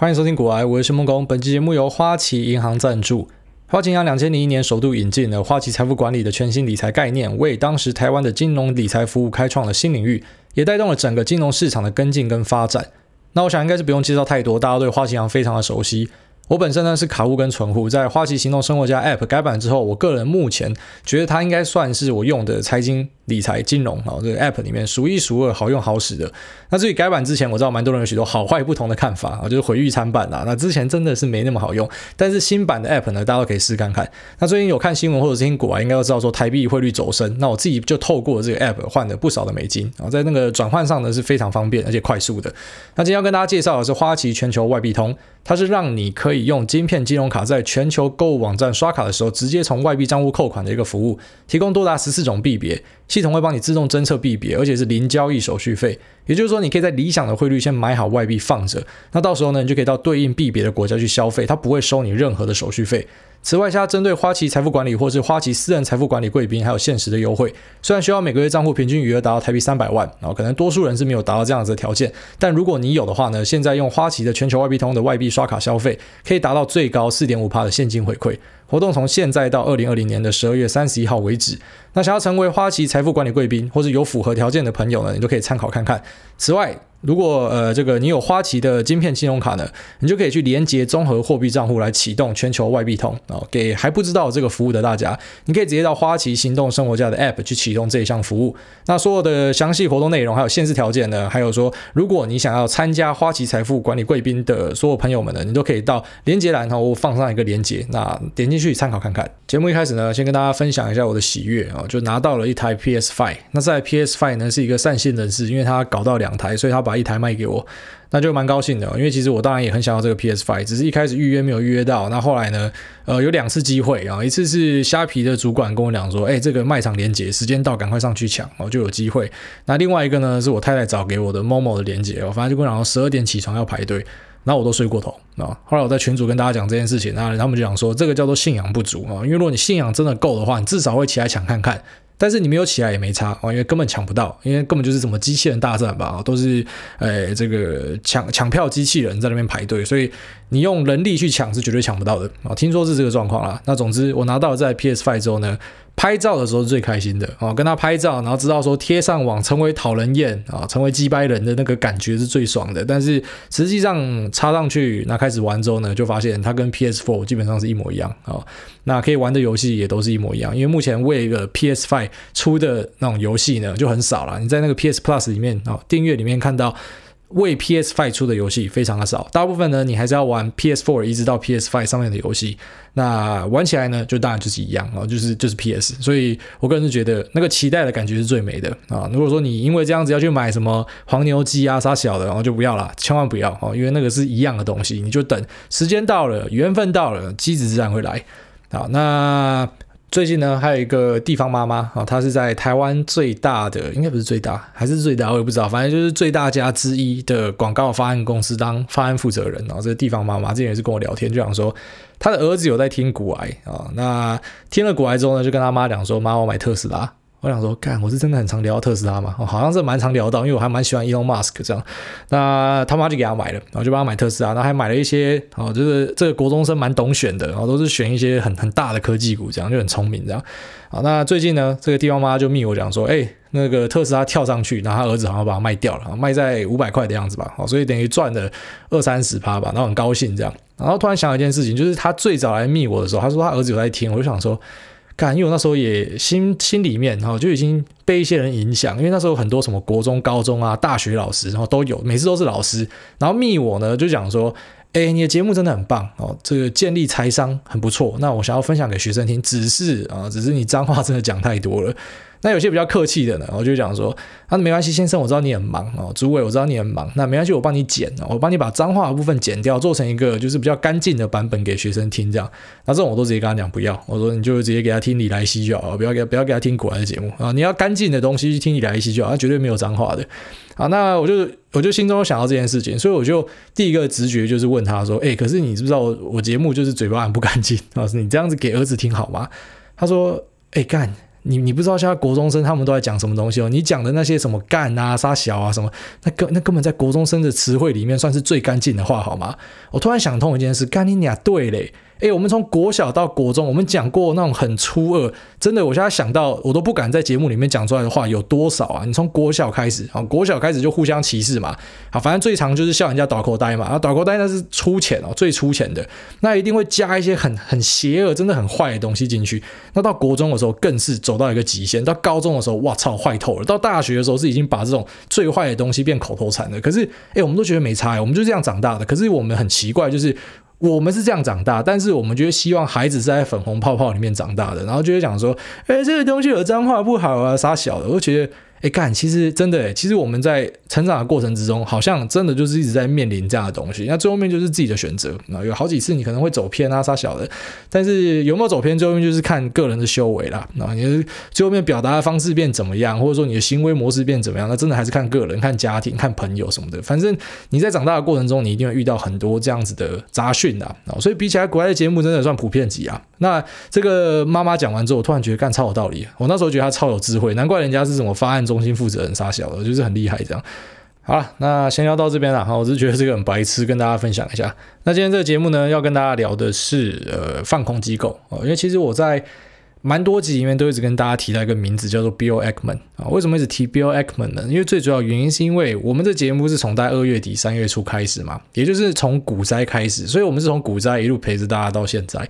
欢迎收听股癌，我是孟工。本期节目由花旗银行赞助。花旗银行两千零一年首度引进了花旗财富管理的全新理财概念，为当时台湾的金融理财服务开创了新领域，也带动了整个金融市场的跟进跟发展。那我想应该是不用介绍太多，大家对花旗银行非常的熟悉。我本身呢是卡户跟存户，在花旗行动生活家 App 改版之后，我个人目前觉得它应该算是我用的财经 理财金融啊这个 App 里面数一数二好用好使的。那至于改版之前，我知道蛮多人有许多好坏不同的看法啊，就是毁誉参半啊。那之前真的是没那么好用，但是新版的 App 呢，大家都可以试看看。那最近有看新闻或者是听股啊，应该都知道说台币汇率走升，那我自己就透过这个 App 换了不少的美金啊，在那个转换上呢是非常方便而且快速的。那今天要跟大家介绍的是花旗全球外币通。它是让你可以用晶片金融卡在全球购物网站刷卡的时候，直接从外币账户扣款的一个服务，提供多达十四种币别，系统会帮你自动侦测币别，而且是零交易手续费。也就是说，你可以在理想的汇率先买好外币放着，那到时候呢，你就可以到对应币别的国家去消费，它不会收你任何的手续费。此外，它针对花旗财富管理或是花旗私人财富管理贵宾，还有限时的优惠。虽然需要每个月账户平均余额达到台币三百万，然后可能多数人是没有达到这样子的条件，但如果你有的话呢，现在用花旗的全球外币通的外币刷卡消费，可以达到最高四点五趴的现金回馈。活动从现在到二零二零年的十二月三十一号为止。那想要成为花旗财富管理贵宾，或是有符合条件的朋友呢，你都可以参考看看。此外，如果呃这个你有花旗的晶片信用卡呢，你就可以去连接综合货币账户来启动全球外币通啊。给还不知道这个服务的大家，你可以直接到花旗行动生活家的 App 去启动这一项服务。那所有的详细活动内容还有限制条件呢，还有说如果你想要参加花旗财富管理贵宾的所有朋友们呢，你都可以到连接栏然后放上一个连接，那点进去参考看看。节目一开始呢，先跟大家分享一下我的喜悦啊，就拿到了一台 PS5。那这台 PS5 呢是一个善心人士，因为他搞到两台，所以他。把一台卖给我，那就蛮高兴的，因为其实我当然也很想要这个 PS5，只是一开始预约没有预约到。那后来呢，呃，有两次机会啊，一次是虾皮的主管跟我讲说，哎，这个卖场连接时间到，赶快上去抢，然后就有机会。那另外一个呢，是我太太找给我的 Momo 的连接，我反正就跟我讲说十二点起床要排队，然后我都睡过头啊。后来我在群组跟大家讲这件事情，那他们就讲说，这个叫做信仰不足啊，因为如果你信仰真的够的话，你至少会起来抢看看。但是你没有起来也没差啊，因为根本抢不到，因为根本就是什么机器人大战吧，都是诶这个抢抢票机器人在那边排队，所以你用人力去抢是绝对抢不到的啊。听说是这个状况啦。那总之我拿到了在 PS5 之后呢，拍照的时候是最开心的啊，跟他拍照，然后知道说贴上网成为讨人厌啊，成为机掰人的那个感觉是最爽的。但是实际上插上去，那开始玩之后呢，就发现它跟 PS4 基本上是一模一样啊。那可以玩的游戏也都是一模一样，因为目前为一个 PS5 出的那种游戏呢就很少了。你在那个 PS Plus 里面啊，订阅里面看到为 PS5 出的游戏非常的少，大部分呢你还是要玩 PS4 一直到 PS5 上面的游戏。那玩起来呢，就当然就是一样啊，就是就是 PS。所以我个人是觉得那个期待的感觉是最美的啊。如果说你因为这样子要去买什么黄牛机啊啥小的，然后就不要了，千万不要啊，因为那个是一样的东西，你就等时间到了，缘分到了，机子自然会来。好，那最近呢，还有一个地方妈妈啊，她是在台湾最大的，应该不是最大，还是最大，我也不知道，反正就是最大家之一的广告发案公司当发案负责人。然后这个地方妈妈之前也是跟我聊天，就想说她的儿子有在听股癌啊，那听了股癌之后呢，就跟他妈讲说，妈，我买特斯拉。我想说，干，我是真的很常聊到特斯拉嘛，好像是蛮常聊到，因为我还蛮喜欢 Elon Musk 这样。那他妈就给他买了，然后就帮他买特斯拉，然后还买了一些，哦，就是这个国中生蛮懂选的，然后都是选一些很很大的科技股，这样就很聪明这样。好，那最近呢，这个地方妈就密我讲说，哎，那个特斯拉跳上去，然后他儿子好像把它卖掉了，卖在五百块的样子吧，好，所以等于赚了二三十趴吧，然后很高兴这样。然后突然想一件事情，就是他最早来密我的时候，他说他儿子有在听，我就想说。看，因为我那时候也心心里面哈就已经被一些人影响，因为那时候很多什么国中、高中啊、大学老师，然后都有，每次都是老师，然后密我呢就讲说，哎，你的节目真的很棒哦，这个建立财商很不错，那我想要分享给学生听，只是啊，只是你脏话真的讲太多了。那有些比较客气的呢，我就讲说，啊，没关系，先生，我知道你很忙哦，诸位，我知道你很忙，那没关系，我帮你剪，我帮你把脏话的部分剪掉，做成一个就是比较干净的版本给学生听，这样。那这种我都直接跟他讲不要，我说你就直接给他听李来希就好，不要给不要给他听古来的节目啊，你要干净的东西去听李来希就好，他绝对没有脏话的。好，那我就我就心中想到这件事情，所以我就第一个直觉就是问他说，哎，可是你知不知道我我节目就是嘴巴很不干净啊？是你这样子给儿子听好吗？他说，哎干。你你不知道现在国中生他们都在讲什么东西哦？你讲的那些什么干啊、杀小啊什么，那根那根本在国中生的词汇里面算是最干净的话，好吗？我突然想通一件事，干你俩对嘞。诶，我们从国小到国中，我们讲过那种很粗恶，真的，我现在想到我都不敢在节目里面讲出来的话有多少啊？你从国小开始啊，国小开始就互相歧视嘛，好，反正最常就是笑人家倒口呆嘛，啊，倒口呆那是粗浅哦，最粗浅的，那一定会加一些很很邪恶、真的很坏的东西进去。那到国中的时候更是走到一个极限，到高中的时候，哇操，坏透了。到大学的时候是已经把这种最坏的东西变口头禅了。可是，诶，我们都觉得没差，我们就这样长大的。可是我们很奇怪，就是。我们是这样长大，但是我们觉得希望孩子是在粉红泡泡里面长大的，然后就会讲说，哎，这个东西有脏话不好啊，啥小的，我觉得。哎，干，其实真的，其实我们在成长的过程之中，好像真的就是一直在面临这样的东西。那最后面就是自己的选择。那有好几次你可能会走偏啊，啥小的，但是有没有走偏，最后面就是看个人的修为啦。那你最后面表达的方式变怎么样，或者说你的行为模式变怎么样，那真的还是看个人、看家庭、看朋友什么的。反正你在长大的过程中，你一定会遇到很多这样子的杂讯啊。所以比起来，国外的节目真的算普遍级啊。那这个妈妈讲完之后，我突然觉得干超有道理。我那时候觉得她超有智慧，难怪人家是什么发案中心负责人傻小的，就是很厉害这样。好了，那先聊到这边了。哈，我是觉得这个很白痴，跟大家分享一下。那今天这个节目呢，要跟大家聊的是呃放空机构哦，因为其实我在。蛮多集里面都一直跟大家提到一个名字，叫做 Bill Ackman 啊。为什么一直提 Bill Ackman 呢？因为最主要原因是因为我们这节目是从大概二月底三月初开始嘛，也就是从股灾开始，所以我们是从股灾一路陪着大家到现在。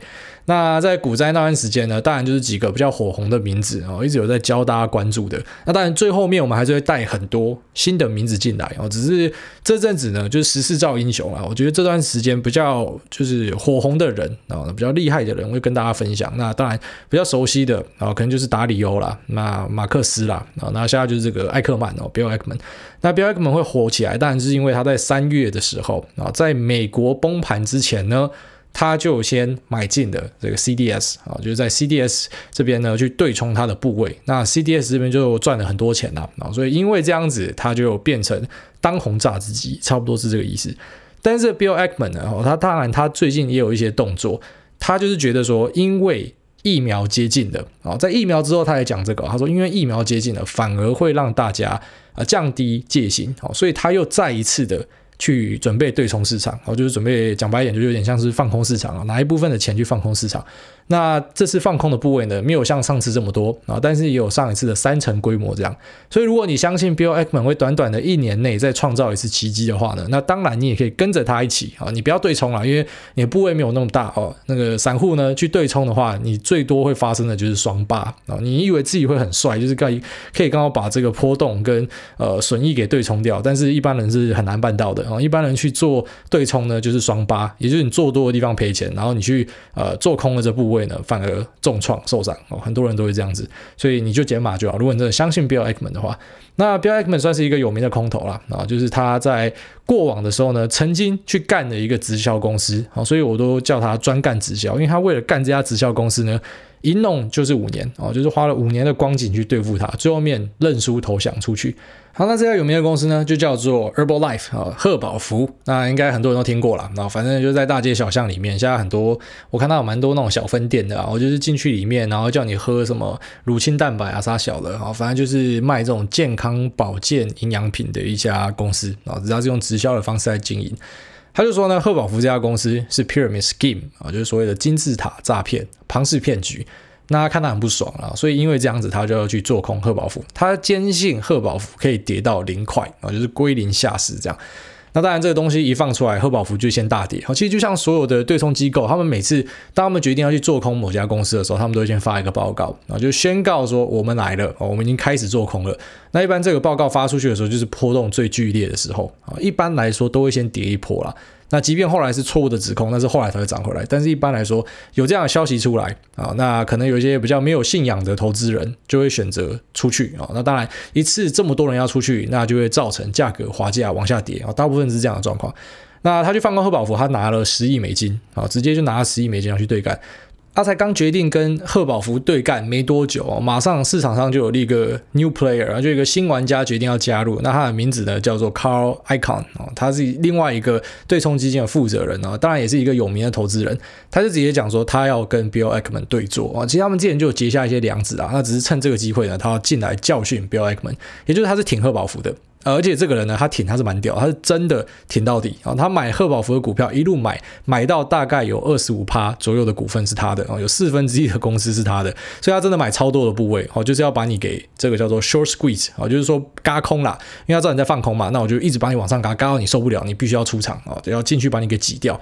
那在股灾那段时间呢，当然就是几个比较火红的名字哦，一直有在教大家关注的。那当然最后面我们还是会带很多新的名字进来哦，只是这阵子呢，就是时势造英雄啊。我觉得这段时间比较就是火红的人啊，比较厉害的人，我会跟大家分享。那当然比较熟悉的啊，可能就是达里欧啦，那马克思啦啊，那现在就是这个艾克曼哦，Bill Ackman。那 Bill Ackman 会火起来，当然是因为他在三月的时候啊，在美国崩盘之前呢。他就先买进的这个 CDS 啊，就是在 CDS 这边呢去对冲他的部位，那 CDS 这边就赚了很多钱了啊，所以因为这样子，他就变成当红炸子鸡，差不多是这个意思。但是 Bill Ackman 呢，他当然他最近也有一些动作，他就是觉得说，因为疫苗接近了啊，在疫苗之后，他也讲这个，他说因为疫苗接近了，反而会让大家啊降低戒心，所以他又再一次的。去准备对冲市场，哦，就是准备讲白一点，就有点像是放空市场啊，拿一部分的钱去放空市场。那这次放空的部位呢，没有像上次这么多啊，但是也有上一次的三成规模这样。所以如果你相信 Bill Ackman 会短短的一年内再创造一次奇迹的话呢，那当然你也可以跟着他一起啊，你不要对冲了，因为你的部位没有那么大哦。那个散户呢去对冲的话，你最多会发生的就是双八啊。你以为自己会很帅，就是可以可以刚好把这个波动跟呃损益给对冲掉，但是一般人是很难办到的啊。一般人去做对冲呢，就是双八，也就是你做多的地方赔钱，然后你去呃做空的这部位。反而重创受伤哦，很多人都会这样子，所以你就减码就好。如果你真的相信 Bill Ackman 的话，那 Bill Ackman 算是一个有名的空头了啊，就是他在过往的时候呢，曾经去干了一个直销公司啊，所以我都叫他专干直销，因为他为了干这家直销公司呢，一弄就是五年哦，就是花了五年的光景去对付他，最后面认输投降出去。好，那这家有名的公司呢，就叫做 Herbalife 啊，贺宝福。那应该很多人都听过了。那反正就在大街小巷里面，现在很多我看到有蛮多那种小分店的啊。我就是进去里面，然后叫你喝什么乳清蛋白啊啥小的啊，反正就是卖这种健康保健营养品的一家公司啊。只要是用直销的方式来经营。他就说呢，贺宝福这家公司是 Pyramid Scheme 啊，就是所谓的金字塔诈骗、庞氏骗局。那他看他很不爽啊，所以因为这样子，他就要去做空贺宝福。他坚信贺宝福可以跌到零块啊，就是归零下市这样。那当然，这个东西一放出来，贺宝福就先大跌。好，其实就像所有的对冲机构，他们每次当他们决定要去做空某家公司的时候，他们都会先发一个报告啊，就宣告说我们来了，我们已经开始做空了。那一般这个报告发出去的时候，就是波动最剧烈的时候啊，一般来说都会先跌一波啦。那即便后来是错误的指控，但是后来才会涨回来。但是一般来说，有这样的消息出来啊，那可能有一些比较没有信仰的投资人就会选择出去啊。那当然，一次这么多人要出去，那就会造成价格滑价往下跌啊。大部分是这样的状况。那他去放空贺宝福，他拿了十亿美金啊，直接就拿了十亿美金要去对干。他才刚决定跟贺宝福对干没多久哦，马上市场上就有一个 new player，就一个新玩家决定要加入。那他的名字呢叫做 Carl Icahn 哦，他是另外一个对冲基金的负责人哦，当然也是一个有名的投资人。他就直接讲说他要跟 Bill Ackman 对坐啊。其实他们之前就有结下一些梁子啊，那只是趁这个机会呢，他要进来教训 Bill Ackman，也就是他是挺贺宝福的。而且这个人呢，他挺他是蛮屌，他是真的挺到底啊！他买贺宝福的股票，一路买买到大概有二十五趴左右的股份是他的啊，有四分之一的公司是他的，所以他真的买超多的部位哦，就是要把你给这个叫做 short squeeze 啊，就是说嘎空啦，因为他知道你在放空嘛，那我就一直把你往上嘎，嘎到你受不了，你必须要出场啊，要进去把你给挤掉。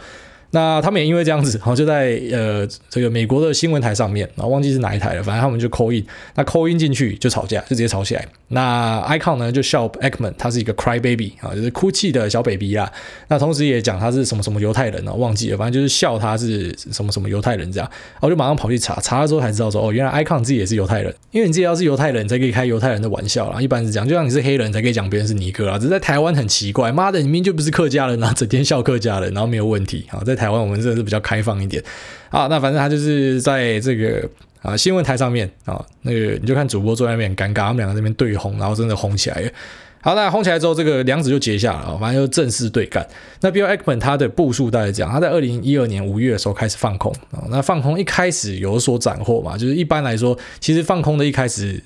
那他们也因为这样子，然后就在呃这个美国的新闻台上面，然后忘记是哪一台了，反正他们就 call in，那 call in 进去就吵架，就直接吵起来。那 icon 呢就笑 Ackman，他是一个 cry baby 啊，就是哭泣的小 baby 啦。那同时也讲他是什么什么犹太人啊，忘记了，反正就是笑他是什么什么犹太人这样。然后就马上跑去查，查了之后才知道说，哦，原来 icon 自己也是犹太人。因为你自己要是犹太人才可以开犹太人的玩笑啦，一般是这样，就像你是黑人才可以讲别人是尼哥啊。只是在台湾很奇怪，妈的，你明明就不是客家人啊，整天笑客家人，然后没有问题啊。在台台湾我们真的是比较开放一点啊。那反正他就是在这个。啊，新闻台上面啊，那个你就看主播坐在那边很尴尬，他们两个那边对轰，然后真的轰起来了。好，那轰起来之后，这个梁子就结下了，反正就正式对干。那 Bill Ackman 他的步数大概讲，他在二零一二年五月的时候开始放空啊，那放空一开始有所斩获嘛，就是一般来说，其实放空的一开始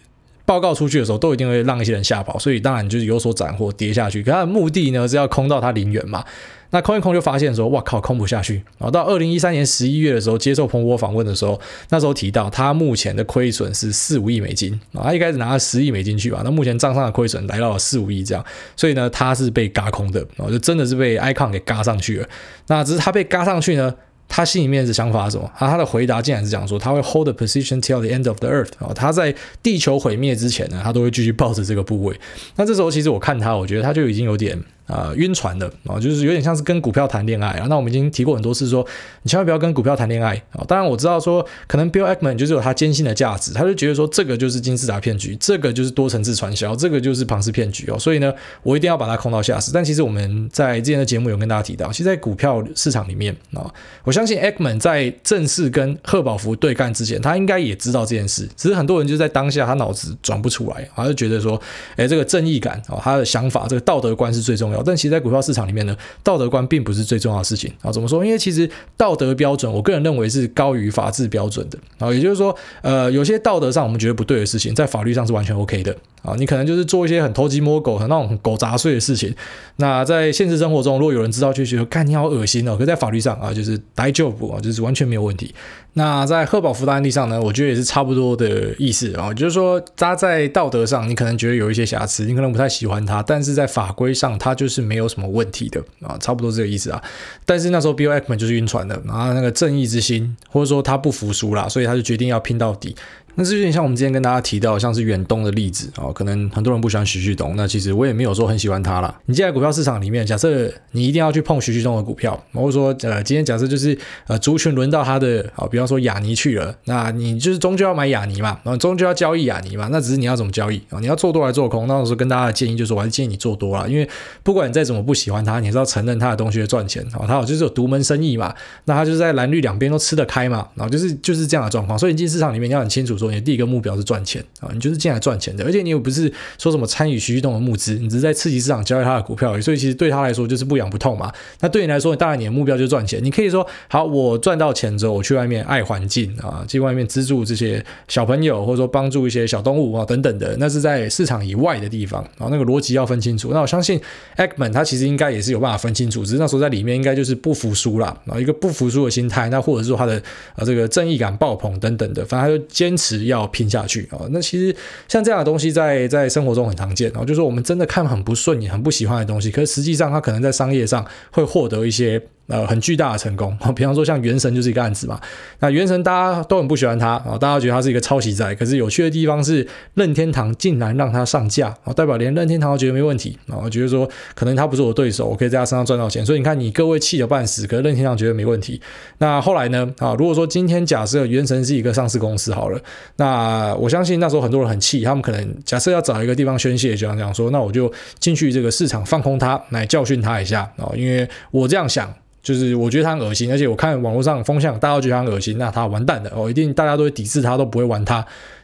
报告出去的时候，都一定会让一些人吓跑，所以当然就是有所斩获跌下去。可他的目的呢是要空到他零元嘛。那空一空就发现说，哇靠，空不下去。然后到二零一三年十一月的时候，接受彭博访问的时候，那时候提到他目前的亏损是四五亿美金啊。他一开始拿了十亿美金去吧，那目前账上的亏损来到了四五亿这样。所以呢，他是被嘎空的，然后就真的是被 icon 给嘎上去了。那只是他被嘎上去呢，他心里面的想法是什么？啊，他的回答竟然是讲说，他会 hold the position till the end of the earth 啊。他在地球毁灭之前呢，他都会继续抱着这个部位。那这时候其实我看他，我觉得他就已经有点。啊，晕船的啊，就是有点像是跟股票谈恋爱啊。那我们已经提过很多次说，你千万不要跟股票谈恋爱啊。当然我知道说，可能 Bill Ackman 就是有他坚信的价值，他就觉得说这个就是金字塔骗局，这个就是多层次传销，这个就是庞氏骗局哦。所以呢，我一定要把它空到下市。但其实我们在之前的节目有跟大家提到，其实，在股票市场里面啊，我相信 Ackman 在正式跟贺宝福对干之前，他应该也知道这件事，只是很多人就在当下他脑子转不出来，他就觉得说，哎，这个正义感哦，他的想法，这个道德观是最重要。但其实，在股票市场里面呢，道德观并不是最重要的事情啊。怎么说？因为其实道德标准，我个人认为是高于法治标准的啊。也就是说，呃，有些道德上我们觉得不对的事情，在法律上是完全 OK 的啊。你可能就是做一些很偷鸡摸狗、很那种狗杂碎的事情。那在现实生活中，如果有人知道，就觉得看你好恶心哦。可在法律上啊，就是大丈夫啊，就是完全没有问题。那在贺宝福的案例上呢，我觉得也是差不多的意思啊，就是说他在道德上你可能觉得有一些瑕疵，你可能不太喜欢他，但是在法规上他就是没有什么问题的啊，差不多这个意思啊。但是那时候 Bill Ackman 就是晕船的，然后那个正义之心或者说他不服输啦，所以他就决定要拼到底。那是有点像我们之前跟大家提到，像是远东的例子啊，可能很多人不喜欢徐旭东，那其实我也没有说很喜欢他啦。你现在股票市场里面，假设你一定要去碰徐旭东的股票，或者说呃，今天假设就是呃，族群轮到他的啊，比方说雅尼去了，那你就是终究要买雅尼嘛，然后终究要交易雅尼嘛，那只是你要怎么交易啊？你要做多还是做空？那我说跟大家的建议就是，我还是建议你做多啦，因为不管你再怎么不喜欢他，你还是要承认他的东西会赚钱啊，他好就是有独门生意嘛，那他就是在蓝绿两边都吃得开嘛，然后就是就是这样的状况，所以你进市场里面你要很清楚说，你第一个目标是。赚钱啊，你就是进来赚钱的，而且你又不是说什么参与徐旭东的募资，你只是在刺激市场交易他的股票，所以其实对他来说就是不痒不痛嘛。那对你来说，当然你的目标就是赚钱。你可以说好，我赚到钱之后，我去外面爱环境啊，去外面资助这些小朋友，或者说帮助一些小动物啊等等的，那是在市场以外的地方啊，那个逻辑要分清楚。那我相信 Ackman 他其实应该也是有办法分清楚，只是那时候在里面应该就是不服输啦，啊，一个不服输的心态，那或者是说他的啊这个正义感爆棚等等的，反正他就坚持只要拼下去啊。那其实。像这样的东西在在生活中很常见，然后就是我们真的看很不顺眼、很不喜欢的东西，可是实际上它可能在商业上会获得一些。呃，很巨大的成功，比方说像原神就是一个案子嘛。那原神大家都很不喜欢它啊，大家觉得它是一个抄袭仔。可是有趣的地方是，任天堂竟然让它上架啊，代表连任天堂都觉得没问题啊，我觉得说可能他不是我对手，我可以在他身上赚到钱。所以你看，你各位气得半死，可是任天堂觉得没问题。那后来呢？啊，如果说今天假设原神是一个上市公司好了，那我相信那时候很多人很气，他们可能假设要找一个地方宣泄，就像这样说，那我就进去这个市场放空它，来教训他一下啊，因为我这样想。就是我觉得他很恶心，而且我看网络上风向，大家都觉得他很恶心，那他完蛋了哦，一定大家都会抵制他，都不会玩他。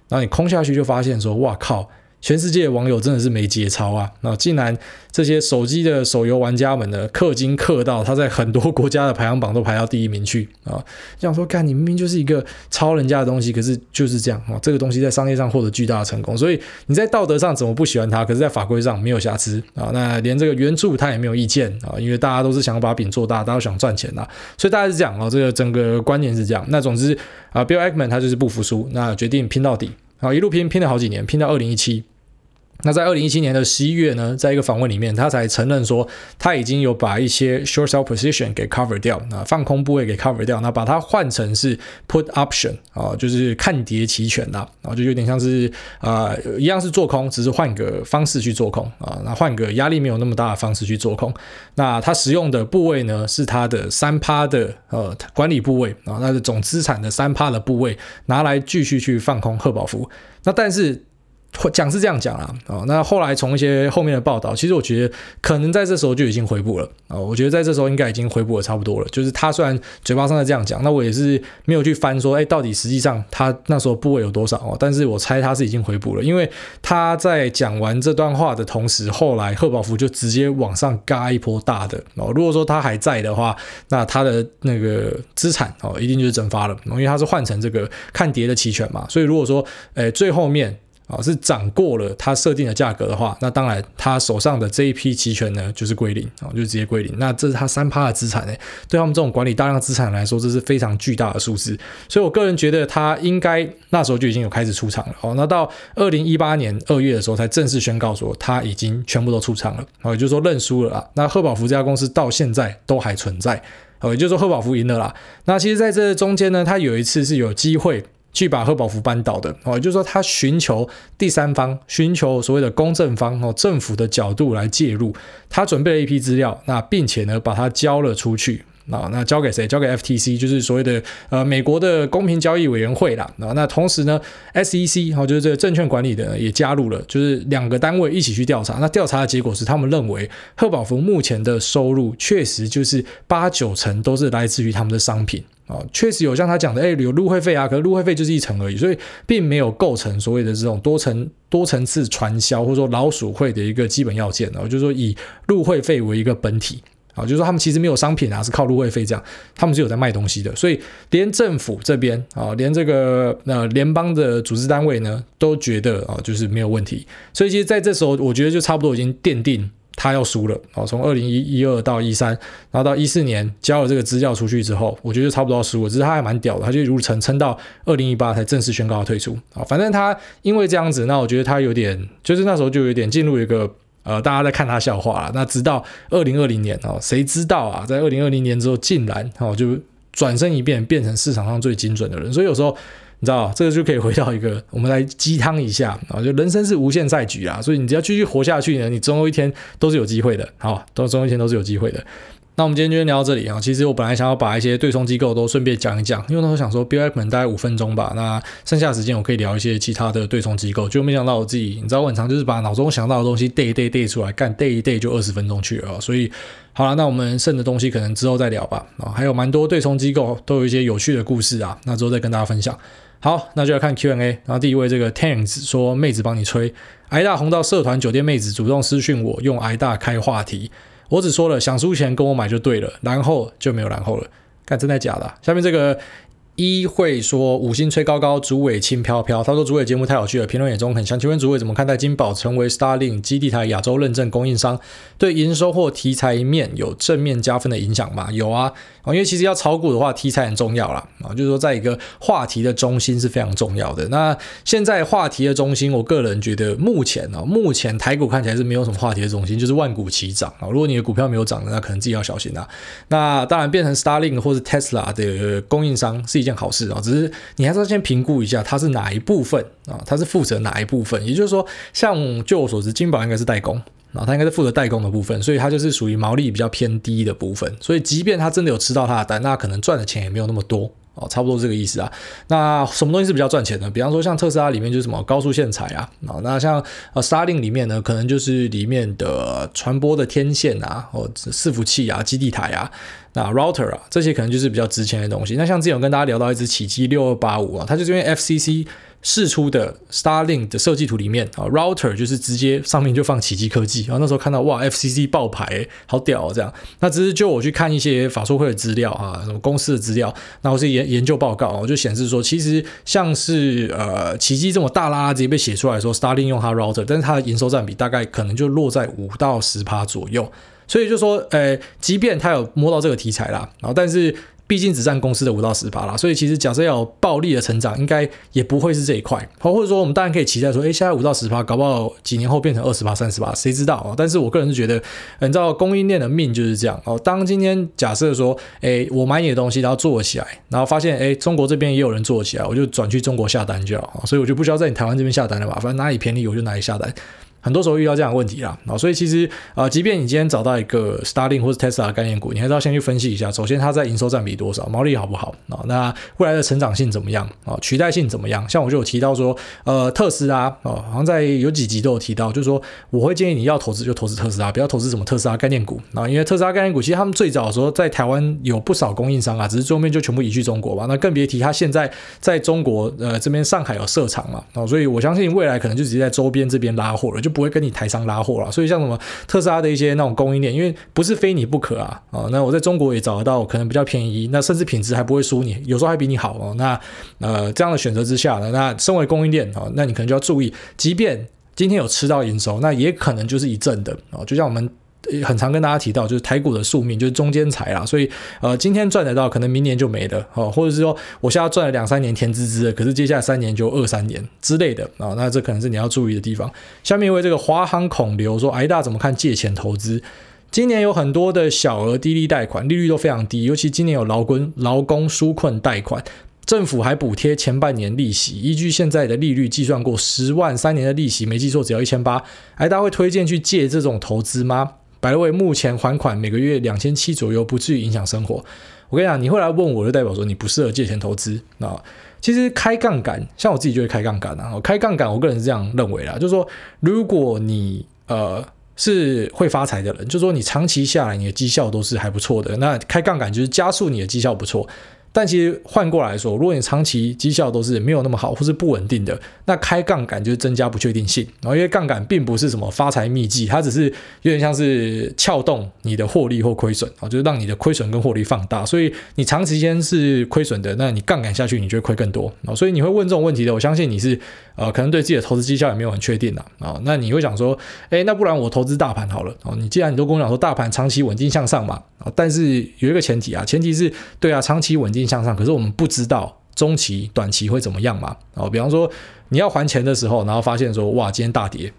然后你空下去就发现说，哇靠！全世界网友真的是没节操啊！那竟然这些手机的手游玩家们呢，氪金氪到他在很多国家的排行榜都排到第一名去啊！这样说，干你明明就是一个抄人家的东西，可是就是这样啊！这个东西在商业上获得巨大的成功，所以你在道德上怎么不喜欢他？可是，在法规上没有瑕疵啊！那连这个原著他也没有意见啊！因为大家都是想要把饼做大，大家都想赚钱呐，所以大家是这样啊！这个整个观念是这样。那总之啊，Bill Ackman 他就是不服输，那决定拼到底。啊，一路拼拼了好几年，拼到二零一七。那在二零一七年的十一月呢，在一个访问里面，他才承认说他已经有把一些 short sell position 给 cover 掉，那放空部位给 cover 掉，那把它换成是 put option 啊，就是看跌期权啦，然后就有点像是啊、一样是做空，只是换个方式去做空啊，那换个压力没有那么大的方式去做空。那他使用的部位呢，是他的三趴的呃管理部位啊，那是总资产的三趴的部位，拿来继续去放空贺宝芙。那但是。讲是这样讲啦，啊，那后来从一些后面的报道，其实我觉得可能在这时候就已经回补了啊，我觉得在这时候应该已经回补了差不多了。就是他虽然嘴巴上在这样讲，那我也是没有去翻说，哎，到底实际上他那时候部位有多少哦？但是我猜他是已经回补了，因为他在讲完这段话的同时，后来贺宝芙就直接往上嘎一波大的哦。如果说他还在的话，那他的那个资产哦，一定就是蒸发了，因为他是换成这个看跌的期权嘛。所以如果说，哎，最后面。啊，是涨过了他设定的价格的话，那当然他手上的这一批期权呢，就是归零啊，就直接归零。那这是他三趴的资产呢，对他们这种管理大量资产来说，这是非常巨大的数字。所以我个人觉得他应该那时候就已经有开始出场了。哦，那到二零一八年二月的时候才正式宣告说他已经全部都出场了。哦，也就是说认输了啊。那贺宝福这家公司到现在都还存在。哦，也就是说贺宝福赢了啦。那其实在这中间呢，他有一次是有机会。去把贺宝福扳倒的哦，也就是说他寻求第三方，寻求所谓的公正方哦，政府的角度来介入。他准备了一批资料，那并且呢把它交了出去啊，那交给谁？交给 FTC，就是所谓的呃美国的公平交易委员会啦。啊，那同时呢，SEC 哦，就是这个证券管理的也加入了，就是两个单位一起去调查。那调查的结果是，他们认为贺宝福目前的收入确实就是八九成都是来自于他们的商品。啊，确实有像他讲的，哎，有入会费啊，可是入会费就是一层而已，所以并没有构成所谓的这种多层多层次传销或者说老鼠会的一个基本要件啊，就是说以入会费为一个本体啊，就是说他们其实没有商品啊，是靠入会费这样，他们是有在卖东西的，所以连政府这边啊，连这个呃联邦的组织单位呢，都觉得啊，就是没有问题，所以其实在这时候，我觉得就差不多已经奠定。他要输了哦，从二零一一二到一三，然后到一四年交了这个资料出去之后，我觉得差不多要输了。只是他还蛮屌的，他就如成撑到二零一八才正式宣告退出啊。反正他因为这样子，那我觉得他有点，就是那时候就有点进入一个呃，大家在看他笑话了。那直到二零二零年哦，谁知道啊，在二零二零年之后，竟然哦就转身一变，变成市场上最精准的人。所以有时候。你知道，这个就可以回到一个，我们来鸡汤一下啊，就人生是无限赛局啊，所以你只要继续活下去呢，你总有一天都是有机会的，好，都总有一天都是有机会的。那我们今天就先聊到这里啊。其实我本来想要把一些对冲机构都顺便讲一讲，因为那时候想说 Bill Ackman 大概五分钟吧，那剩下的时间我可以聊一些其他的对冲机构，就没想到我自己，你知道我很常就是把脑中想到的东西 day day day 出来干，day 一 day 就二十分钟去了，所以好了，那我们剩的东西可能之后再聊吧啊，还有蛮多对冲机构都有一些有趣的故事啊，那之后再跟大家分享。好，那就来看 Q&A。然后第一位这个 Tangs 说，妹子帮你吹，挨大红到社团酒店妹子主动私讯我，用挨大开话题，我只说了想输钱跟我买就对了，然后就没有然后了。看真的假的？下面这个。一会说五星吹高高，主委轻飘飘。他说主委节目太有趣了，评论也中肯。想请问主委怎么看待金宝成为 Starlink 基地台亚洲认证供应商，对营收或题材面有正面加分的影响吗？有啊，因为其实要炒股的话，题材很重要啦。啊，就是说在一个话题的中心是非常重要的。那现在话题的中心，我个人觉得目前啊，目前台股看起来是没有什么话题的中心，就是万股齐涨啊。如果你的股票没有涨的，那可能自己要小心啦。那当然变成 Starlink 或是 Tesla 的供应商是一件好事啊，只是你还是要先评估一下它是哪一部分啊，它是负责哪一部分？也就是说，像就我所知，金宝应该是代工啊，他应该是负责代工的部分，所以他就是属于毛利比较偏低的部分。所以，即便他真的有吃到他的单，那可能赚的钱也没有那么多哦，差不多这个意思啊。那什么东西是比较赚钱的？比方说像特斯拉里面就是什么高速线材啊，啊，那像呃 Starlink 里面呢，可能就是里面的传播的天线啊，哦，伺服器啊，基地台啊。那 router 啊，这些可能就是比较值钱的东西。那像之前有跟大家聊到一支启基六二八五啊，它就是因为 FCC 试出的 Starlink 的设计图里面啊，router 就是直接上面就放奇迹科技。然后那时候看到哇，FCC 爆牌，好屌哦，这样。那只是就我去看一些法说会的资料啊，什么公司的资料，然后是研研究报告，我就显示说，其实像是呃奇迹这么大啦直接被写出来说 Starlink 用它 router，但是它的营收占比大概可能就落在五到十趴左右。所以就说，呃，即便他有摸到这个题材啦，然后但是毕竟只占公司的五到十趴啦，所以其实假设要有暴利的成长，应该也不会是这一块。好，或者说我们当然可以期待说，诶，现在五到十趴，搞不好几年后变成二十趴、三十趴，谁知道啊？但是我个人是觉得，你知道供应链的命就是这样哦。当今天假设说，诶，我买你的东西，然后做起来，然后发现，诶，中国这边也有人做起来，我就转去中国下单就好，所以我就不需要在你台湾这边下单了吧？反正哪里便宜我就哪里下单。很多时候遇到这样的问题啦，啊，所以其实啊、即便你今天找到一个 Starling 或者 Tesla 概念股，你还是要先去分析一下，首先它在营收占比多少，毛利好不好啊？那未来的成长性怎么样啊？取代性怎么样？像我就有提到说，呃，特斯拉啊，好像在有几集都有提到，就是说我会建议你要投资就投资特斯拉，不要投资什么特斯拉概念股啊，因为特斯拉概念股其实他们最早的时候在台湾有不少供应商啊，只是最后面就全部移去中国吧，那更别提它现在在中国呃这边上海有设厂嘛啊，所以我相信未来可能就直接在周边这边拉货了，就不会跟你台商拉。货了，所以像什么特斯拉的一些那种供应链，因为不是非你不可啊啊！那我在中国也找得到，可能比较便宜，那甚至品质还不会输你，有时候还比你好哦。那呃这样的选择之下呢，那身为供应链啊，那你可能就要注意，即便今天有吃到营收，那也可能就是一阵的啊，就像我们。很常跟大家提到，就是台股的宿命就是中间财啦，所以呃，今天赚得到，可能明年就没了哦，或者是说我现在赚了两三年甜滋滋的，可是接下来三年就二三年之类的啊，那这可能是你要注意的地方。下面一位这个华航孔刘说，癌大怎么看借钱投资？今年有很多的小额低利贷款，利率都非常低，尤其今年有劳工劳工纾困贷款，政府还补贴前半年利息，依据现在的利率计算过十万三年的利息，没记错只要一千八，癌大会推荐去借这种投资吗？百位目前还款每个月两千七左右，不至于影响生活。我跟你讲，你会来问我，就代表说你不适合借钱投资啊。其实开杠杆，像我自己就会开杠杆啊。开杠杆，我个人是这样认为啦，就是说，如果你呃是会发财的人，就是说你长期下来你的绩效都是还不错的，那开杠杆就是加速你的绩效不错。但其实换过来说，如果你长期绩效都是没有那么好，或是不稳定的，那开杠杆就是增加不确定性。然后因为杠杆并不是什么发财秘籍，它只是有点像是撬动你的获利或亏损啊，就是让你的亏损跟获利放大。所以你长时间是亏损的，那你杠杆下去，你就会亏更多啊。所以你会问这种问题的，我相信你是呃可能对自己的投资绩效也没有很确定的啊。那你会想说，哎，那不然我投资大盘好了哦。你既然你都跟我讲说大盘长期稳定向上嘛，啊，但是有一个前提啊，前提是对啊，长期稳定。向上，可是我们不知道中期、短期会怎么样嘛？哦，比方说你要还钱的时候，然后发现说哇，今天大跌，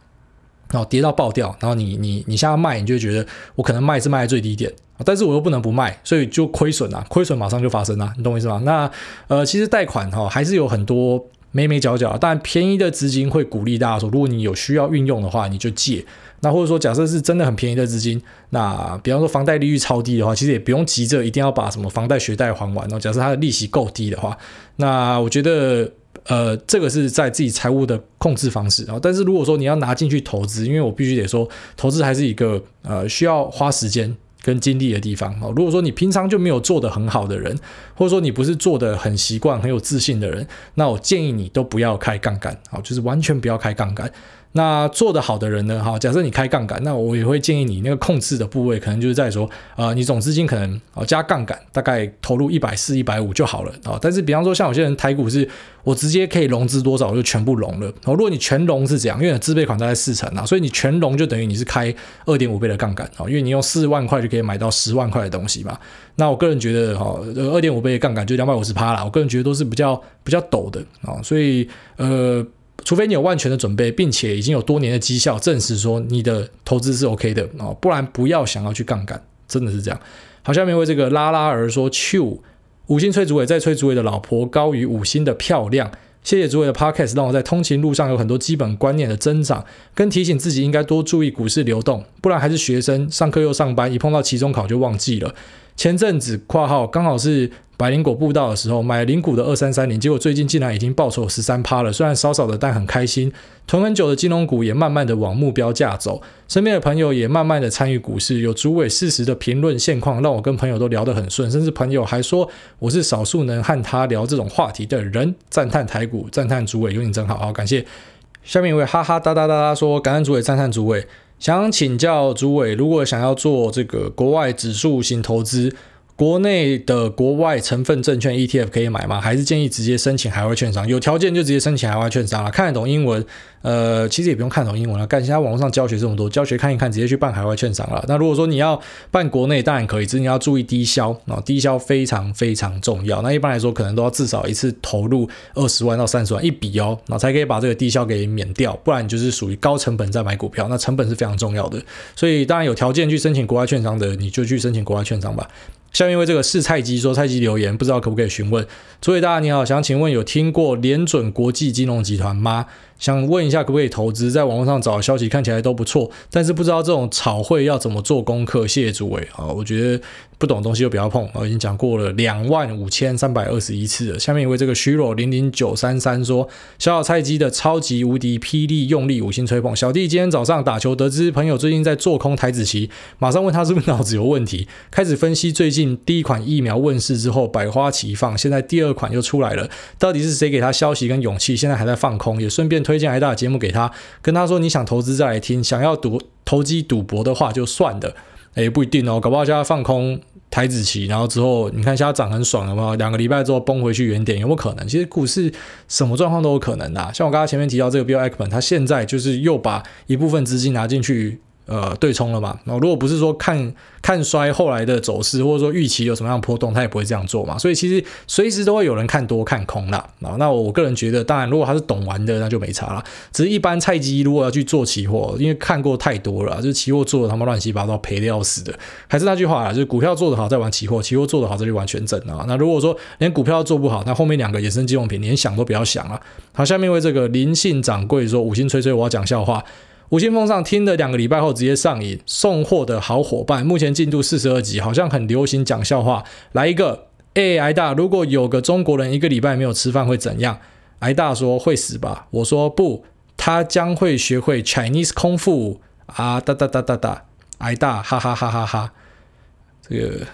然后跌到爆掉，然后你你你现在卖，你就觉得我可能卖是卖在最低点，但是我又不能不卖，所以就亏损啊，亏损马上就发生了，你懂我意思吗？那呃，其实贷款哈还是有很多眉眉角角，但便宜的资金会鼓励大家说，如果你有需要运用的话，你就借。那或者说，假设是真的很便宜的资金，那比方说房贷利率超低的话，其实也不用急着一定要把什么房贷学贷还完哦。假设它的利息够低的话，那我觉得，呃，这个是在自己财务的控制方式啊。但是如果说你要拿进去投资，因为我必须得说，投资还是一个呃需要花时间跟精力的地方啊。如果说你平常就没有做得很好的人，或者说你不是做得很习惯、很有自信的人，那我建议你都不要开杠杆，好，就是完全不要开杠杆。那做得好的人呢？哈，假设你开杠杆，那我也会建议你那个控制的部位，可能就是在说，呃，你总资金可能啊加杠杆，大概投入一百四、一百五就好了啊。但是，比方说像有些人台股是，我直接可以融资多少我就全部融了。哦，如果你全融是这样，因为你自备款大概四成啊，所以你全融就等于你是开二点五倍的杠杆啊，因为你用四万块就可以买到十万块的东西嘛。那我个人觉得哈，二点五倍的杠杆就两百五十趴啦，我个人觉得都是比较比较陡的啊，所以呃。除非你有万全的准备，并且已经有多年的绩效证实说你的投资是 OK 的哦，不然不要想要去杠杆，真的是这样。好，下面为这个拉拉儿说，秋五星吹主委在吹主委的老婆高于五星的漂亮，谢谢主委的 Podcast，让我在通勤路上有很多基本观念的增长，跟提醒自己应该多注意股市流动，不然还是学生上课又上班，一碰到期中考就忘记了。前阵子括号刚好是百灵果步道的时候买零股的二三三零，结果最近竟然已经报酬十三趴了，虽然少少的，但很开心。囤很久的金融股也慢慢的往目标价走，身边的朋友也慢慢的参与股市，有主委适时的评论现况，让我跟朋友都聊得很顺，甚至朋友还说我是少数能和他聊这种话题的人。赞叹台股，赞叹主委，有你真好，好感谢。下面一位哈哈哒哒哒哒说感恩主委，赞叹主委，想请教诸位，如果想要做这个国外指数型投资。国内的国外成分证券 ETF 可以买吗？还是建议直接申请海外券商？有条件就直接申请海外券商了。看得懂英文，呃，其实也不用看懂英文了。干，现在网络上教学这么多，教学看一看，直接去办海外券商了。那如果说你要办国内，当然可以，只是你要注意低消啊，低消非常非常重要。那一般来说，可能都要至少一次投入二十万到三十万一笔哦，那才可以把这个低消给免掉。不然你就是属于高成本在买股票，那成本是非常重要的。所以当然有条件去申请国外券商的，你就去申请国外券商吧。像因为这个是菜鸡说，菜鸡留言，不知道可不可以询问？诸位大家你好，想请问有听过联准国际金融集团吗？想问一下可不可以投资？在网络上找的消息看起来都不错，但是不知道这种炒汇要怎么做功课。谢谢诸位啊，我觉得不懂的东西就不要碰。我已经讲过了两万五千三百二十一次了。下面一位这个虚弱零零九三三说，小小菜鸡的超级无敌霹雳用力五星吹捧。小弟今天早上打球得知朋友最近在做空台子棋，马上问他是不是脑子有问题，开始分析最近第一款疫苗问世之后百花齐放，现在第二款又出来了，到底是谁给他消息跟勇气？现在还在放空，也顺便。推荐挨大的节目给他，跟他说你想投资再来听，想要赌投机赌博的话就算了，诶，不一定哦，搞不好现在放空台子期，然后之后你看现在涨很爽了嘛，两个礼拜之后崩回去原点有没有可能？其实股市什么状况都有可能的，像我刚刚前面提到这个 Bill Ackman，他现在就是又把一部分资金拿进去。呃，对冲了嘛？那如果不是说看看衰后来的走势，或者说预期有什么样的波动，他也不会这样做嘛。所以其实随时都会有人看多看空啦。那我个人觉得，当然如果他是懂玩的，那就没差了。只是一般菜鸡如果要去做期货，因为看过太多了，就是期货做的他妈乱七八糟，赔的要死的。还是那句话啦，就是股票做得好再玩期货，期货做得好再去玩权证啊。那如果说连股票做不好，那后面两个衍生金融品连想都不要想了。好，下面为这个林姓掌柜说五星吹吹，我要讲笑话。五星奉上听了两个礼拜后直接上瘾，送货的好伙伴，目前进度四十二集，好像很流行讲笑话。来一个，哎，挨大，如果有个中国人一个礼拜没有吃饭会怎样？挨大说会死吧，我说不，他将会学会 Chinese 功夫啊哒哒哒哒哒，挨大哈哈哈哈哈，这个。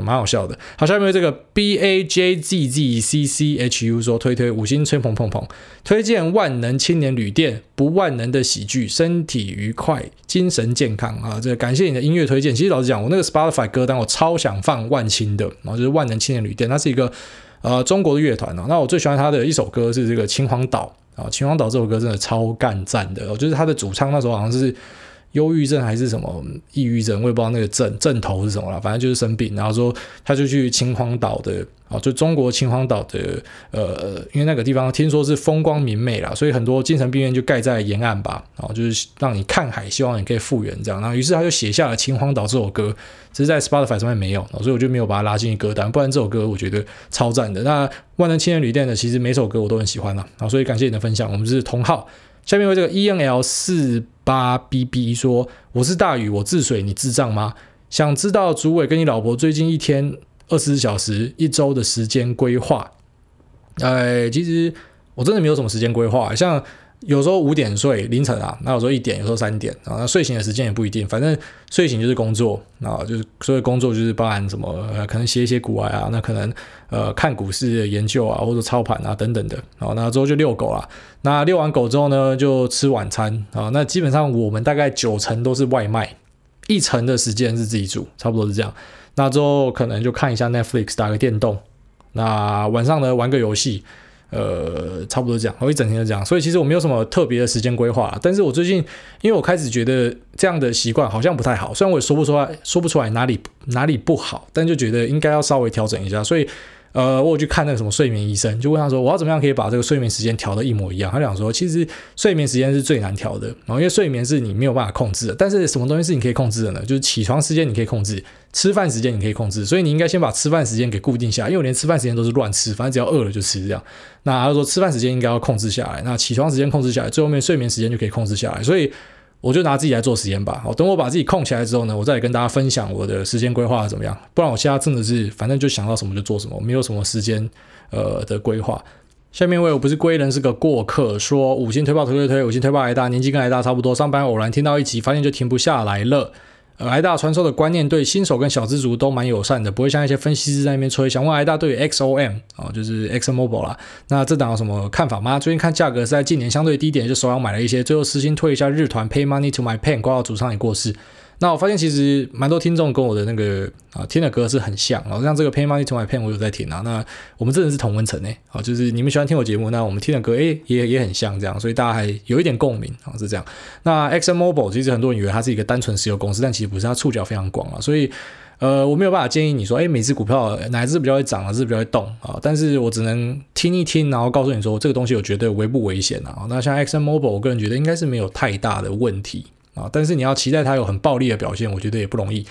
蛮好笑的，好，下面这个 B A J Z Z C C H U 说推推五星吹捧捧捧，推荐万能青年旅店，不万能的喜剧，身体愉快，精神健康啊！这个感谢你的音乐推荐。其实老实讲，我那个 Spotify 歌单我超想放万青的，然后就是万能青年旅店，它是一个呃中国的乐团啊。那我最喜欢他的一首歌是这个秦皇岛啊，秦皇岛这首歌真的超干赞的，我就是他的主唱那时候好像是。忧郁症还是什么抑郁症，我也不知道那个症症头是什么了，反正就是生病，然后说他就去秦皇岛的啊，就中国秦皇岛的呃，因为那个地方听说是风光明媚啦，所以很多精神病院就盖在沿岸吧，然后就是让你看海，希望你可以复原这样，然后于是他就写下了《秦皇岛》这首歌，只是在 Spotify 上面没有，所以我就没有把它拉进歌单，不然这首歌我觉得超赞的。那万能青年旅店的其实每首歌我都很喜欢啦，啊，所以感谢你的分享，我们是同号。下面为这个 E N L 四八 B B 说：“我是大宇，我治水，你智障吗？想知道主委跟你老婆最近一天二十四小时、一周的时间规划？哎，其实我真的没有什么时间规划，像。”有时候五点睡，凌晨啊，那有时候一点，有时候三点啊，那睡醒的时间也不一定，反正睡醒就是工作啊，就是所以工作就是包含什么，可能写一些股啊，那可能呃看股市的研究啊，或者操盘啊等等的，然后那之后就遛狗啊，那遛完狗之后呢，就吃晚餐啊，那基本上我们大概九成都是外卖，一成的时间是自己煮，差不多是这样，那之后可能就看一下 Netflix，打个电动，那晚上呢玩个游戏。呃，差不多这样，我一整天都这样，所以其实我没有什么特别的时间规划。但是我最近，因为我开始觉得这样的习惯好像不太好，虽然我也说不出来，说不出来哪里哪里不好，但就觉得应该要稍微调整一下，所以。呃，我有去看那个什么睡眠医生，就问他说，我要怎么样可以把这个睡眠时间调得一模一样？他讲说，其实睡眠时间是最难调的，然后因为睡眠是你没有办法控制的，但是什么东西是你可以控制的呢？就是起床时间你可以控制，吃饭时间你可以控制，所以你应该先把吃饭时间给固定下来，因为我连吃饭时间都是乱吃，反正只要饿了就吃这样。那他说吃饭时间应该要控制下来，那起床时间控制下来，最后面睡眠时间就可以控制下来，所以。我就拿自己来做实验吧。好，等我把自己空起来之后呢，我再跟大家分享我的时间规划怎么样。不然我现在真的是反正就想到什么就做什么，没有什么时间呃的规划。下面一位我不是归人是个过客，说五星推爆推推推，五星推爆挨大，年纪跟挨大差不多，上班偶然听到一集，发现就停不下来了。呃，癌大传授的观念对新手跟小资族都蛮友善的，不会像一些分析师在那边吹。想问挨大对于 XOM 哦，就是 X Mobile 啦，那这档有什么看法吗？最近看价格是在近年相对低点，就手痒买了一些，最后私心推一下日团，Pay money to my pen，挂到主上也过世。那我发现其实蛮多听众跟我的那个啊听的歌是很像，然后像这个 Pay Money to My Pen 我有在听啊。那我们真的是同温层诶，啊，就是你们喜欢听我节目，那我们听的歌诶也也很像这样，所以大家还有一点共鸣啊，是这样。那 Exxon Mobil 其实很多人以为它是一个单纯石油公司，但其实不是，它触角非常广啊。所以呃我没有办法建议你说，诶每只股票哪只比较会涨，哪只比较会动啊。但是我只能听一听，然后告诉你说这个东西我觉得危不危险啊。那像 Exxon Mobil，我个人觉得应该是没有太大的问题。啊，但是你要期待它有很暴力的表现，我觉得也不容易。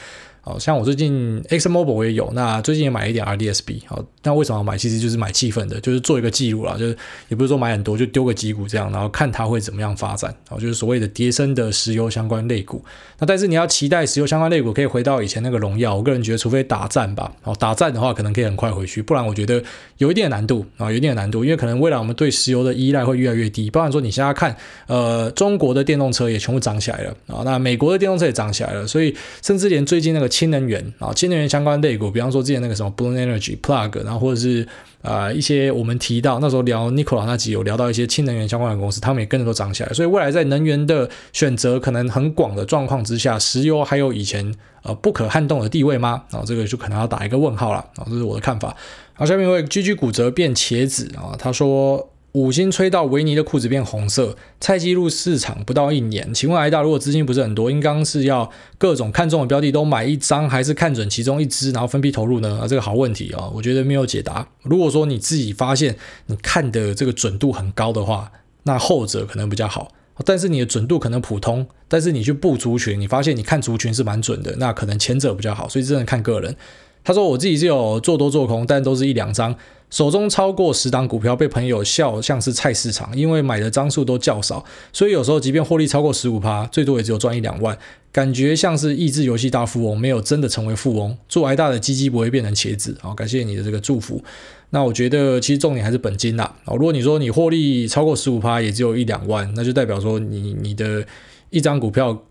好像我最近 X Mobile 我也有，那最近也买一点 RDSB。好，那为什么要买？其实就是买气氛的，就是做一个记录啦，就是也不是说买很多，就丢个几股这样，然后看它会怎么样发展。好，就是所谓的跌升的石油相关类股。那但是你要期待石油相关类股可以回到以前那个荣耀，我个人觉得，除非打战吧。好，打战的话可能可以很快回去，不然我觉得有一定的难度啊，有一定的难度，因为可能未来我们对石油的依赖会越来越低。包含说你现在看，呃，中国的电动车也全部涨起来了啊，那美国的电动车也涨起来了，所以甚至连最近那个氢能源啊。新能源相关类股，比方说之前那个什么 Bloom Energy、Plug，然后或者是、呃、一些我们提到那时候聊 Nikola 那集有聊到一些氢能源相关的公司，他们也跟着都涨起来。所以未来在能源的选择可能很广的状况之下，石油还有以前呃不可撼动的地位吗？啊、后，这个就可能要打一个问号了。啊、哦，这是我的看法。好，下面一位 GG 骨折变茄子啊、他说。五星吹到维尼的裤子变红色，菜鸡入市场不到一年，请问挨大，如果资金不是很多，应当是要各种看中的标的都买一张，还是看准其中一只，然后分批投入呢？啊，这个好问题啊、哦，我觉得没有解答。如果说你自己发现你看的这个准度很高的话，那后者可能比较好。但是你的准度可能普通，但是你去布族群，你发现你看族群是蛮准的，那可能前者比较好。所以真的看个人。他说我自己是有做多做空，但都是一两张。手中超过十档股票被朋友笑像是菜市场，因为买的张数都较少，所以有时候即便获利超过十五趴，最多也只有赚一两万，感觉像是益智游戏大富翁，没有真的成为富翁。祝挨大的鸡鸡不会变成茄子，好，感谢你的这个祝福。那我觉得其实重点还是本金啦。哦，如果你说你获利超过十五趴，也只有一两万，那就代表说你你的一张股票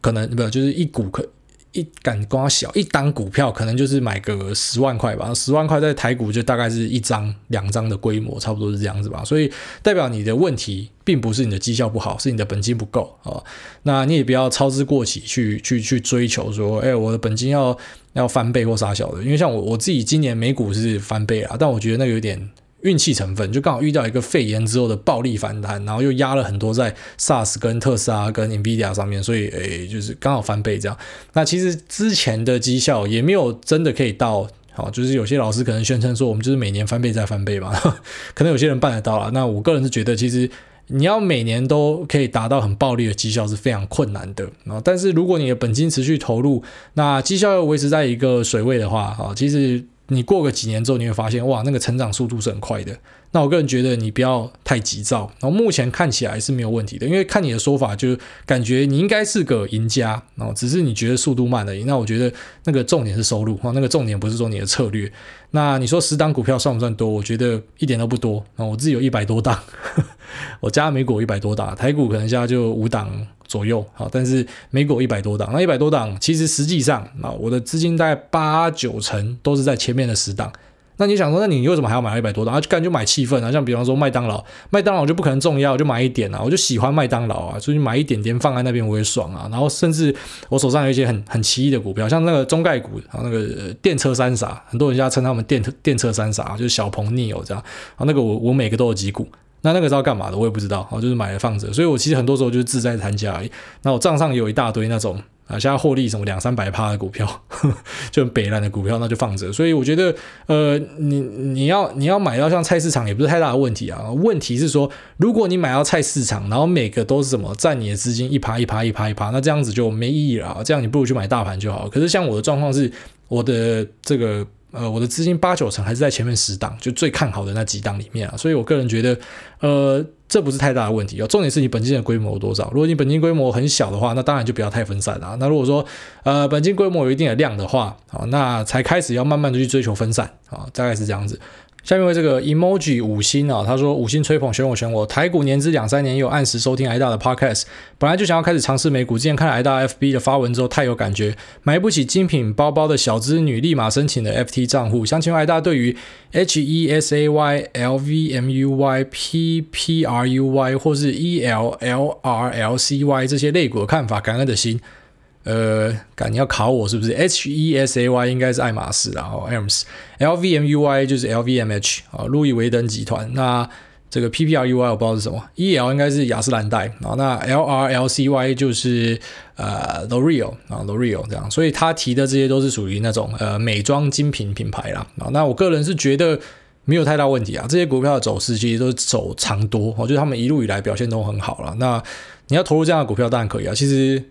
可能不就是一股可。一杆瓜小，一单股票可能就是买个十万块吧，十万块在台股就大概是一张两张的规模，差不多是这样子吧。所以代表你的问题并不是你的绩效不好，是你的本金不够啊。那你也不要操之过急去去去追求说，哎，我的本金要要翻倍或啥小的。因为像我我自己今年美股是翻倍啊，但我觉得那个有点。运气成分就刚好遇到一个肺炎之后的暴力反弹，然后又压了很多在 SaaS 跟特斯拉跟 NVIDIA 上面，所以诶就是刚好翻倍这样。那其实之前的绩效也没有真的可以到，好，就是有些老师可能宣称说我们就是每年翻倍再翻倍嘛，可能有些人办得到了。那我个人是觉得，其实你要每年都可以达到很暴利的绩效是非常困难的啊。但是如果你的本金持续投入，那绩效又维持在一个水位的话，啊，其实。你过个几年之后，你会发现，哇，那个成长速度是很快的。那我个人觉得你不要太急躁，然后目前看起来是没有问题的，因为看你的说法，就感觉你应该是个赢家，然后只是你觉得速度慢而已。那我觉得那个重点是收入，那个重点不是说你的策略。那你说十档股票算不算多？我觉得一点都不多。那我自己有一百多档，我加美股一百多档，台股可能现在就五档左右，好，但是美股一百多档，那一百多档其实实际上啊，我的资金大概八九成都是在前面的十档。那你想说，那你为什么还要买一百多档？啊，就干就买气氛啊，像比方说麦当劳，麦当劳就不可能重要，我就买一点啊，我就喜欢麦当劳啊，所以买一点点放在那边我也爽啊。然后甚至我手上有一些很很奇异的股票，像那个中概股啊，那个电车三傻，很多人家称他们电车电车三傻，就是小鹏 NIO 这样啊，那个我我每个都有几股，那那个是要干嘛的？我也不知道，啊，就是买了放着。所以我其实很多时候就是自在参加而已。那我账上有一大堆那种。啊，现在获利什么两三百趴的股票，就北烂的股票，那就放着。所以我觉得，呃，你你要你要买到像菜市场也不是太大的问题啊。问题是说，如果你买到菜市场，然后每个都是什么占你的资金一趴一趴一趴一趴，那这样子就没意义了啊。这样你不如去买大盘就好。可是像我的状况是，我的这个呃，我的资金八九成还是在前面十档，就最看好的那几档里面啊，所以我个人觉得，呃，这不是太大的问题哦。重点是你本金的规模有多少？如果你本金规模很小的话，那当然就不要太分散了。那如果说，呃，本金规模有一定的量的话，啊，那才开始要慢慢的去追求分散啊，大概是这样子。下面为这个 emoji 五星啊，他说五星吹捧选我选我，台股年资两三年，又按时收听挨大的 podcast，本来就想要开始尝试美股，之前看了挨大 FB 的发文之后太有感觉，买不起精品包包的小资女立马申请了 FT 账户，想请问挨大对于 HESAY、LVMUY、PPRUY 或是 ELLRLCY 这些类股的看法，感恩的心。呃，赶你要考我是不是？H E S A Y 应该是爱马仕，然后 Hermes，L V M U Y 就是 L V M H 啊，路易威登集团。那这个 P P R U Y 我不知道是什么，E L 应该是雅诗兰黛啊。那 L R L C Y 就是呃 L'Oreal 啊 L'Oreal 这样。所以他提的这些都是属于那种呃美妆精品品牌啦啊。那我个人是觉得没有太大问题啊，这些股票的走势其实都是走长多，我觉得他们一路以来表现都很好了。那你要投入这样的股票当然可以啊，其实。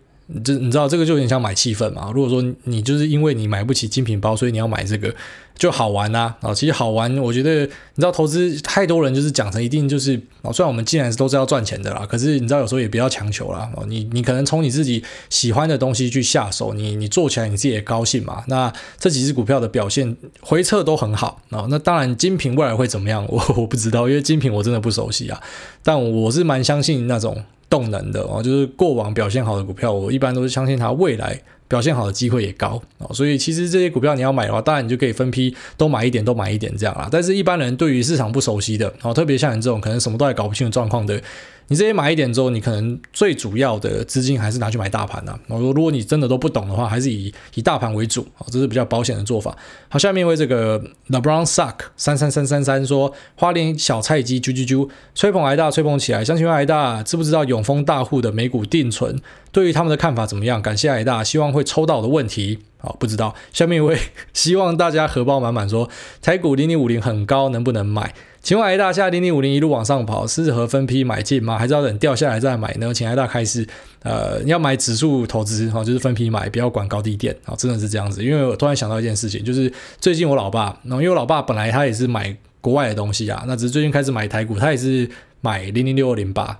这你知道这个就有点像买气氛嘛？如果说你就是因为你买不起精品包，所以你要买这个就好玩呐啊！其实好玩，我觉得你知道投资太多人就是讲成一定就是啊，虽然我们既然都是要赚钱的啦，可是你知道有时候也不要强求啦。哦。你你可能从你自己喜欢的东西去下手，你你做起来你自己也高兴嘛。那这几只股票的表现回撤都很好啊。那当然精品未来会怎么样，我我不知道，因为精品我真的不熟悉啊。但我是蛮相信那种。动能的哦，就是过往表现好的股票，我一般都是相信它未来表现好的机会也高哦，所以其实这些股票你要买的话，当然你就可以分批都买一点，都买一点这样啦。但是一般人对于市场不熟悉的哦，特别像你这种可能什么都还搞不清楚状况的。你这些买一点之后，你可能最主要的资金还是拿去买大盘呐。我说，如果你真的都不懂的话，还是以以大盘为主啊，这是比较保险的做法。好，下面为这个 LeBron Suck 三三三三三说，花莲小菜鸡啾啾啾，吹捧癌大，吹捧起来。相信问癌大，知不知道永丰大户的美股定存，对于他们的看法怎么样？感谢癌大，希望会抽到我的问题。好，不知道。下面一位 希望大家荷包满满说，台股零零五零很高，能不能买？请问癌大，现在零零五零一路往上跑，适合分批买进吗？还是要等掉下来再买呢？请癌大开始。呃，要买指数投资哈，就是分批买，不要管高低点啊，真的是这样子。因为我突然想到一件事情，就是最近我老爸，然后因为我老爸本来他也是买国外的东西啊，那只是最近开始买台股，他也是买零零六二零八。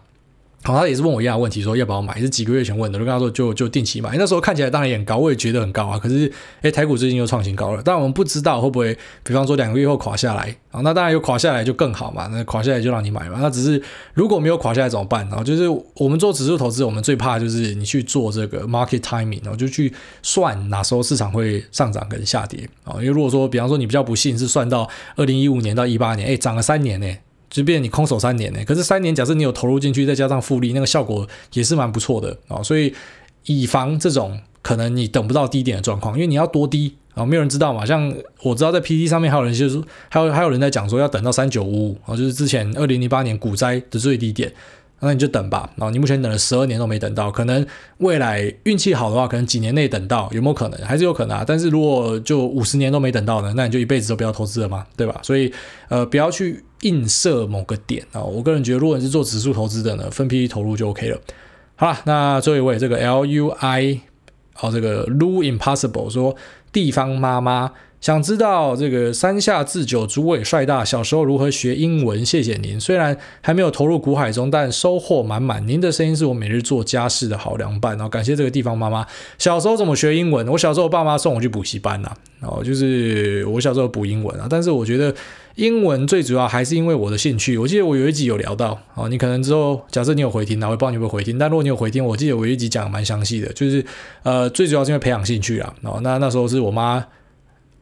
好，他也是问我一样的问题，说要不要买，是几个月前问的，就跟他说就就定期买。那时候看起来当然也很高，我也觉得很高啊。可是，诶，台股最近又创新高了，但我们不知道会不会，比方说两个月后垮下来啊？那当然有垮下来就更好嘛，那垮下来就让你买嘛。那只是如果没有垮下来怎么办？然后就是我们做指数投资，我们最怕就是你去做这个 market timing，然后就去算哪时候市场会上涨跟下跌啊。因为如果说比方说你比较不幸是算到二零一五年到一八年，诶，涨了三年呢。即便你空手三年呢，可是三年假设你有投入进去，再加上复利，那个效果也是蛮不错的啊。所以以防这种可能你等不到低点的状况，因为你要多低啊，没有人知道嘛。像我知道在 PT 上面还有人就是还有还有人在讲说要等到三九五五啊，就是之前二零零八年股灾的最低点，那你就等吧。然后你目前等了十二年都没等到，可能未来运气好的话，可能几年内等到，有没有可能？还是有可能啊。但是如果就五十年都没等到呢，那你就一辈子都不要投资了嘛，对吧？所以呃，不要去。映射某个点啊，我个人觉得，如果你是做指数投资的呢，分批投入就 OK 了。好了，那最后一位这个 L U I 哦，这个 Lu Impossible 说，地方妈妈想知道这个山下智久主委帅大小时候如何学英文？谢谢您。虽然还没有投入股海中，但收获满满。您的声音是我每日做家事的好良伴。然后感谢这个地方妈妈。小时候怎么学英文？我小时候爸妈送我去补习班呐，然后就是我小时候补英文啊，但是我觉得。英文最主要还是因为我的兴趣。我记得我有一集有聊到哦，你可能之后假设你有回听，那我不知道你有没有回听。但如果你有回听，我记得我有一集讲的蛮详细的，就是呃，最主要是因为培养兴趣啊。哦，那那时候是我妈。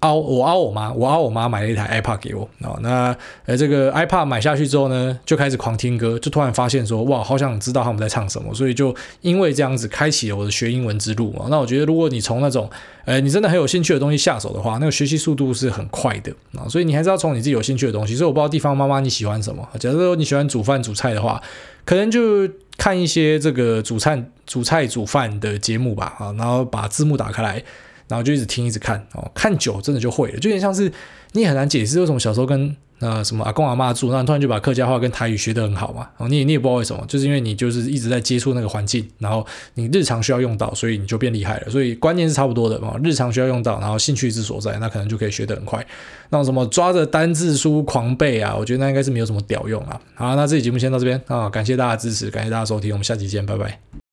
凹我凹我妈，我凹我妈买了一台 iPad 给我哦。那呃，这个 iPad 买下去之后呢，就开始狂听歌，就突然发现说，哇，好想知道他们在唱什么，所以就因为这样子开启了我的学英文之路嘛。那我觉得，如果你从那种呃，你真的很有兴趣的东西下手的话，那个学习速度是很快的啊。所以你还是要从你自己有兴趣的东西。所以我不知道地方妈妈你喜欢什么。假如说你喜欢煮饭煮菜的话，可能就看一些这个煮菜煮菜煮饭的节目吧啊，然后把字幕打开来。然后就一直听，一直看哦，看久真的就会了，就有点像是你很难解释为什么小时候跟那什么阿公阿妈住，那突然就把客家话跟台语学得很好嘛？哦，你你也不知道为什么，就是因为你就是一直在接触那个环境，然后你日常需要用到，所以你就变厉害了。所以观念是差不多的嘛，日常需要用到，然后兴趣之所在，那可能就可以学得很快。那什么抓着单字书狂背啊，我觉得那应该是没有什么屌用啊。好，那这期节目先到这边啊，感谢大家支持，感谢大家收听，我们下期见，拜拜。